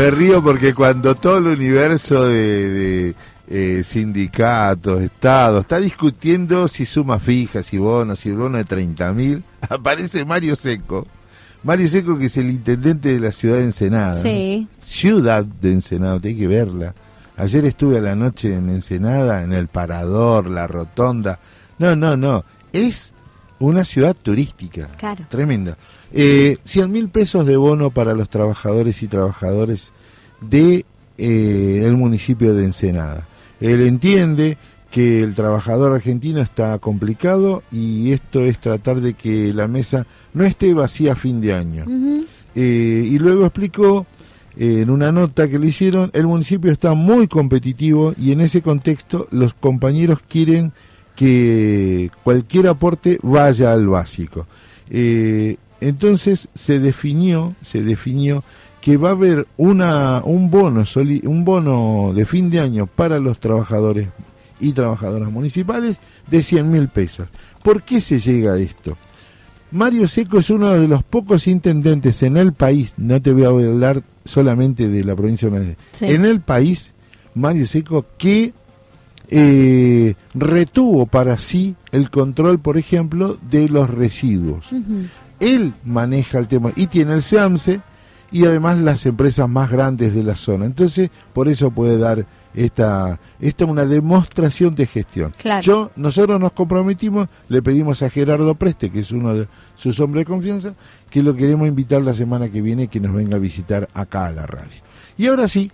Me río porque cuando todo el universo de, eh, sindicatos, estados, está discutiendo si suma fija, si bono, si bono de 30 mil, aparece Mario Seco. Mario Seco, que es el intendente de la ciudad de Ensenada. Sí. Ciudad de Ensenada, tiene que verla. Ayer estuve a la noche en Ensenada, en el Parador, la Rotonda. No, no, no. Es una ciudad turística. Claro. Tremenda. Eh, 100 mil pesos de bono para los trabajadores y trabajadores de eh, el municipio de Ensenada. Él entiende que el trabajador argentino está complicado y esto es tratar de que la mesa no esté vacía a fin de año. Eh, y luego explicó eh, en una nota que le hicieron, el municipio está muy competitivo y en ese contexto los compañeros quieren que cualquier aporte vaya al básico. Eh, entonces se definió, se definió que va a haber una, un bono un bono de fin de año para los trabajadores y trabajadoras municipales de 100 mil pesos. ¿Por qué se llega a esto? Mario Seco es uno de los pocos intendentes en el país, no te voy a hablar solamente de la provincia de Buenos en el país, Mario Seco, que eh, retuvo para sí el control, por ejemplo, de los residuos. Él maneja el tema y tiene el SEAMSE y además las empresas más grandes de la zona. Entonces, por eso puede dar esta, esta una demostración de gestión. Yo, nosotros nos comprometimos, le pedimos a Gerardo Preste, que es uno de sus hombres de confianza, que lo queremos invitar la semana que viene que nos venga a visitar acá a la radio. Y ahora sí,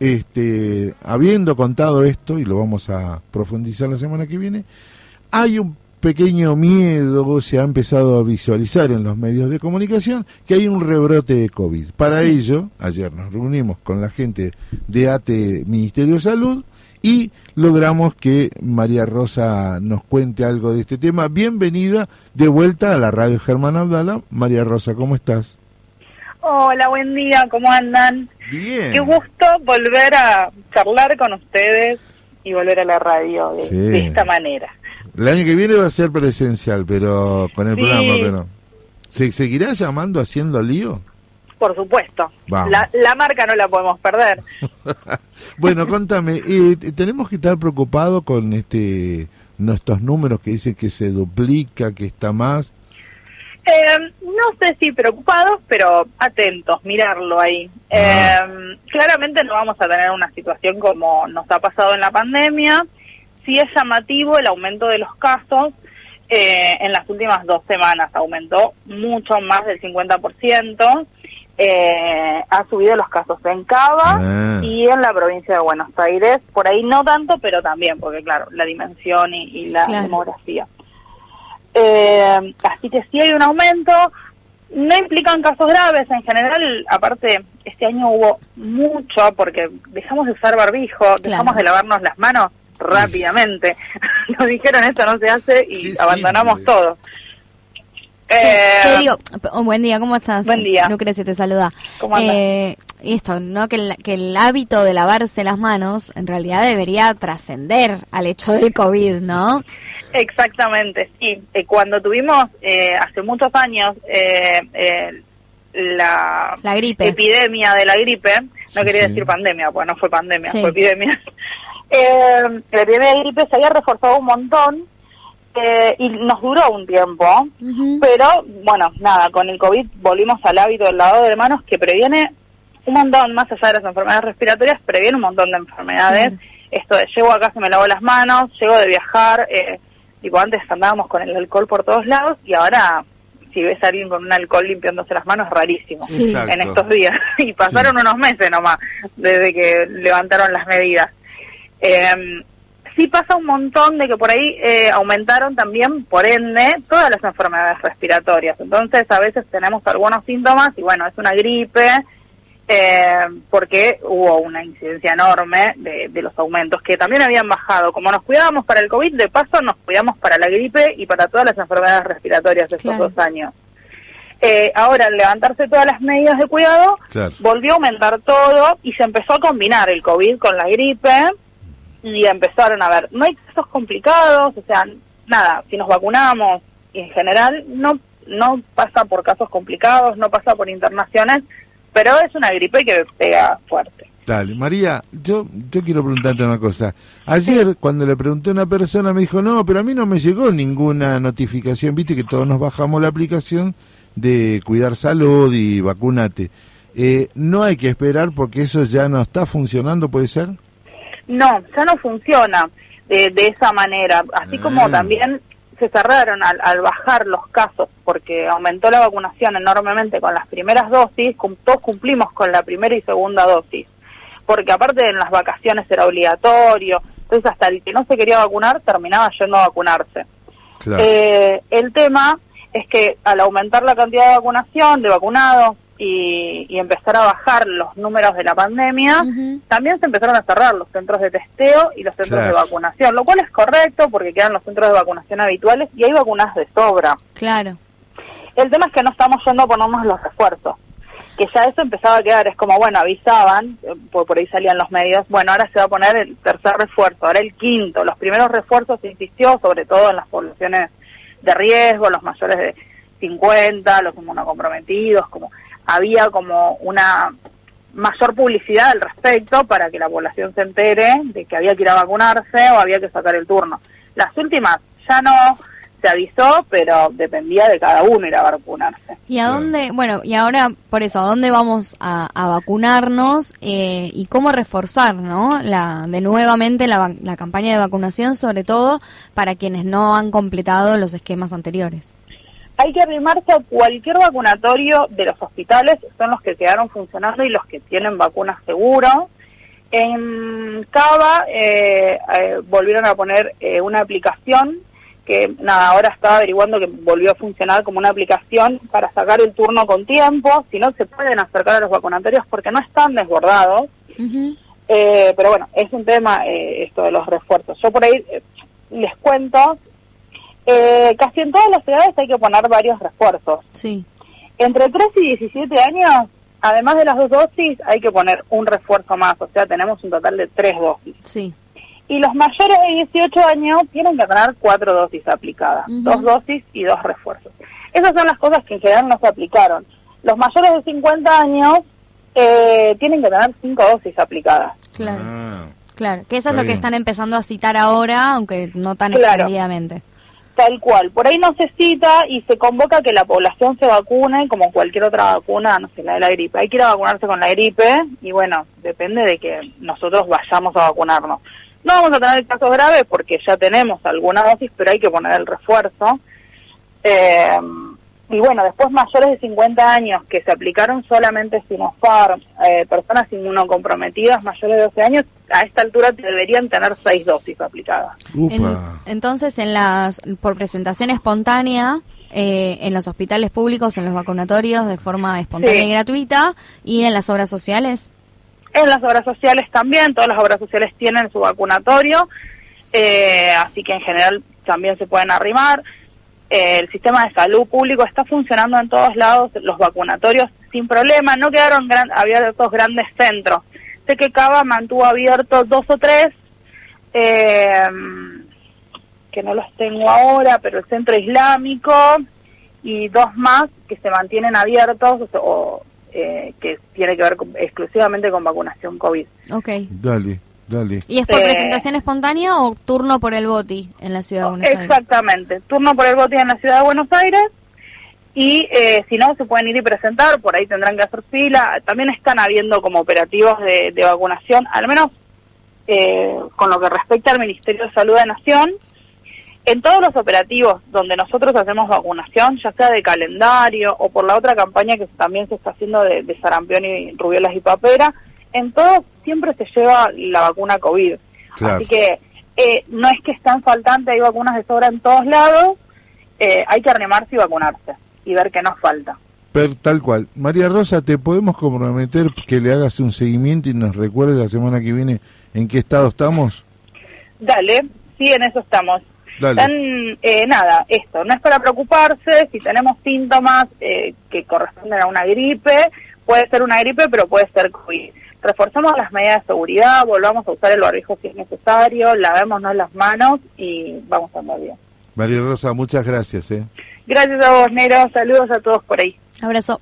este, habiendo contado esto, y lo vamos a profundizar la semana que viene, hay un pequeño miedo se ha empezado a visualizar en los medios de comunicación que hay un rebrote de COVID. Para ello, ayer nos reunimos con la gente de ATE Ministerio de Salud y logramos que María Rosa nos cuente algo de este tema. Bienvenida de vuelta a la radio Germán Abdala. María Rosa, ¿cómo estás? Hola, buen día, ¿cómo andan? Bien. Qué gusto volver a charlar con ustedes y volver a la radio de esta manera. El año que viene va a ser presencial, pero con el programa, pero... ¿Se seguirá llamando Haciendo Lío? Por supuesto. La, la, marca no la podemos perder. bueno, contame, eh, ¿tenemos que estar preocupados con este nuestros números que dicen que se duplica, que está más? Eh, no sé si preocupados, pero atentos, mirarlo ahí. Ah. Eh, claramente no vamos a tener una situación como nos ha pasado en la pandemia, sí es llamativo el aumento de los casos. Eh, en las últimas dos semanas aumentó mucho más del 50%. Eh, ha subido los casos en Cava ah. y en la provincia de Buenos Aires. Por ahí no tanto, pero también, porque claro, la dimensión y, la demografía. Eh, así que sí hay un aumento. No implican casos graves en general. Aparte, este año hubo mucho porque dejamos de usar barbijo, dejamos de lavarnos las manos rápidamente. Nos dijeron esto no se hace y abandonamos todo. Eh, digo? buen día, ¿cómo estás? Buen día. Lucrecia te saluda. Eh, esto, ¿no? Que el, que el hábito de lavarse las manos en realidad debería trascender al hecho del COVID, ¿no? Exactamente, sí. Eh, cuando tuvimos eh, hace muchos años eh, la, la gripe. epidemia de la gripe, no quería decir pandemia, pues no fue pandemia, fue epidemia. Eh, la epidemia de gripe se había reforzado un montón eh, y nos duró un tiempo, pero bueno, nada, con el COVID volvimos al hábito del lavado de manos que previene un montón, más allá de las enfermedades respiratorias, previene un montón de enfermedades. Esto de llego acá se me lavo las manos, llego de viajar, eh, tipo antes andábamos con el alcohol por todos lados y ahora si ves a alguien con un alcohol limpiándose las manos, es rarísimo en estos días. y pasaron unos meses nomás desde que levantaron las medidas. Eh, sí pasa un montón de que por ahí eh, aumentaron también, por ende, todas las enfermedades respiratorias. Entonces, a veces tenemos algunos síntomas y bueno, es una gripe, eh, porque hubo una incidencia enorme de, los aumentos que también habían bajado. Como nos cuidábamos para el COVID, de paso nos cuidamos para la gripe y para todas las enfermedades respiratorias de estos dos años. Eh, ahora, al levantarse todas las medidas de cuidado, volvió a aumentar todo y se empezó a combinar el COVID con la gripe y empezaron a ver, no hay casos complicados, o sea, nada, si nos vacunamos en general no no pasa por casos complicados, no pasa por internaciones, pero es una gripe que pega fuerte. Dale, María, yo, yo quiero preguntarte una cosa. Ayer, cuando le pregunté a una persona, me dijo, no, pero a mí no me llegó ninguna notificación, viste que todos nos bajamos la aplicación de cuidar salud y vacunate. Eh, no hay que esperar porque eso ya no está funcionando, ¿puede ser? No, ya no funciona de, de esa manera. Así como ah. también se cerraron al, al, bajar los casos porque aumentó la vacunación enormemente con las primeras dosis, todos cumplimos con la primera y segunda dosis, porque aparte en las vacaciones era obligatorio, entonces hasta el que no se quería vacunar terminaba yendo a vacunarse. Eh, el tema es que al aumentar la cantidad de vacunación, de vacunados, y, empezar a bajar los números de la pandemia, también se empezaron a cerrar los centros de testeo y los centros de vacunación, lo cual es correcto porque quedan los centros de vacunación habituales y hay vacunas de sobra. Claro. El tema es que no estamos yendo a ponernos los refuerzos, que ya eso empezaba a quedar, es como, bueno, avisaban, eh, por, por ahí salían los medios, bueno, ahora se va a poner el tercer refuerzo, ahora el quinto, los primeros refuerzos se insistió sobre todo en las poblaciones de riesgo, los mayores de 50, los inmunocomprometidos, como había como una mayor publicidad al respecto para que la población se entere de que había que ir a vacunarse o había que sacar el turno. Las últimas ya no se avisó, pero dependía de cada uno ir a vacunarse. ¿Y a dónde, bueno, y ahora por eso, a dónde vamos a, vacunarnos eh, y cómo reforzar, ¿no? La, de nuevamente la, la campaña de vacunación, sobre todo para quienes no han completado los esquemas anteriores? Hay que arrimarse a cualquier vacunatorio de los hospitales, son los que quedaron funcionando y los que tienen vacunas seguro. En Cava eh, eh, volvieron a poner eh, una aplicación que nada, ahora estaba averiguando que volvió a funcionar como una aplicación para sacar el turno con tiempo, si no se pueden acercar a los vacunatorios porque no están desbordados. pero bueno, es un tema esto de los refuerzos. Yo por ahí les cuento eh, casi en todas las ciudades hay que poner varios refuerzos. Sí. Entre 3 y 17 años, además de las dos dosis, hay que poner un refuerzo más, o sea, tenemos un total de tres dosis. Sí. Y los mayores de 18 años tienen que tener cuatro dosis aplicadas, dos dosis y dos refuerzos. Esas son las cosas que en general no se aplicaron. Los mayores de 50 años eh, tienen que tener cinco dosis aplicadas. Claro. Ah. Claro, que eso es lo que están empezando a citar ahora, aunque no tan extendidamente. Tal cual. Por ahí no se cita y se convoca que la población se vacune como cualquier otra vacuna, no sé, la de la gripe. Hay que ir a vacunarse con la gripe y bueno, depende de que nosotros vayamos a vacunarnos. No vamos a tener casos graves porque ya tenemos alguna dosis, pero hay que poner el refuerzo. Eh, y bueno, después mayores de 50 años que se aplicaron solamente Sinopharm, eh, personas inmunocomprometidas mayores de 12 años, a esta altura deberían tener seis dosis aplicadas. entonces, en las por presentación espontánea, eh, en los hospitales públicos, en los vacunatorios, de forma espontánea y gratuita, y en las obras sociales. En las obras sociales también, todas las obras sociales tienen su vacunatorio, eh, así que en general también se pueden arrimar el sistema de salud público está funcionando en todos lados, los vacunatorios sin problema, no quedaron gran, abiertos grandes centros. Sé que Cava mantuvo abiertos dos o tres, eh, que no los tengo ahora, pero el centro islámico y dos más que se mantienen abiertos o, eh, que tiene que ver exclusivamente con vacunación COVID. Ok. Dale. ¿Y es por presentación espontánea o turno por el BOTI en la ciudad de Buenos Aires? Exactamente, turno por el BOTI en la ciudad de Buenos Aires y eh, si no se pueden ir y presentar, por ahí tendrán que hacer fila. También están habiendo como operativos de, vacunación, al menos eh, con lo que respecta al Ministerio de Salud de Nación. En todos los operativos donde nosotros hacemos vacunación, ya sea de calendario o por la otra campaña que también se está haciendo de, de sarampión y rubiolas y papera, en todos siempre se lleva la vacuna COVID. Así que eh, no es que están faltantes, hay vacunas de sobra en todos lados, eh, hay que animarse y vacunarse y ver qué nos falta. Pero, tal cual. María Rosa, ¿te podemos comprometer que le hagas un seguimiento y nos recuerdes la semana que viene en qué estado estamos? Dale, sí, en eso estamos. Dale. Eh, nada, esto, no es para preocuparse, si tenemos síntomas que corresponden a una gripe, puede ser una gripe, pero puede ser COVID reforzamos las medidas de seguridad, volvamos a usar el barbijo si es necesario, lavémonos las manos y vamos a andar bien. María Rosa, muchas gracias. ¿eh? Gracias a vos, Nero. Saludos a todos por ahí. Abrazo.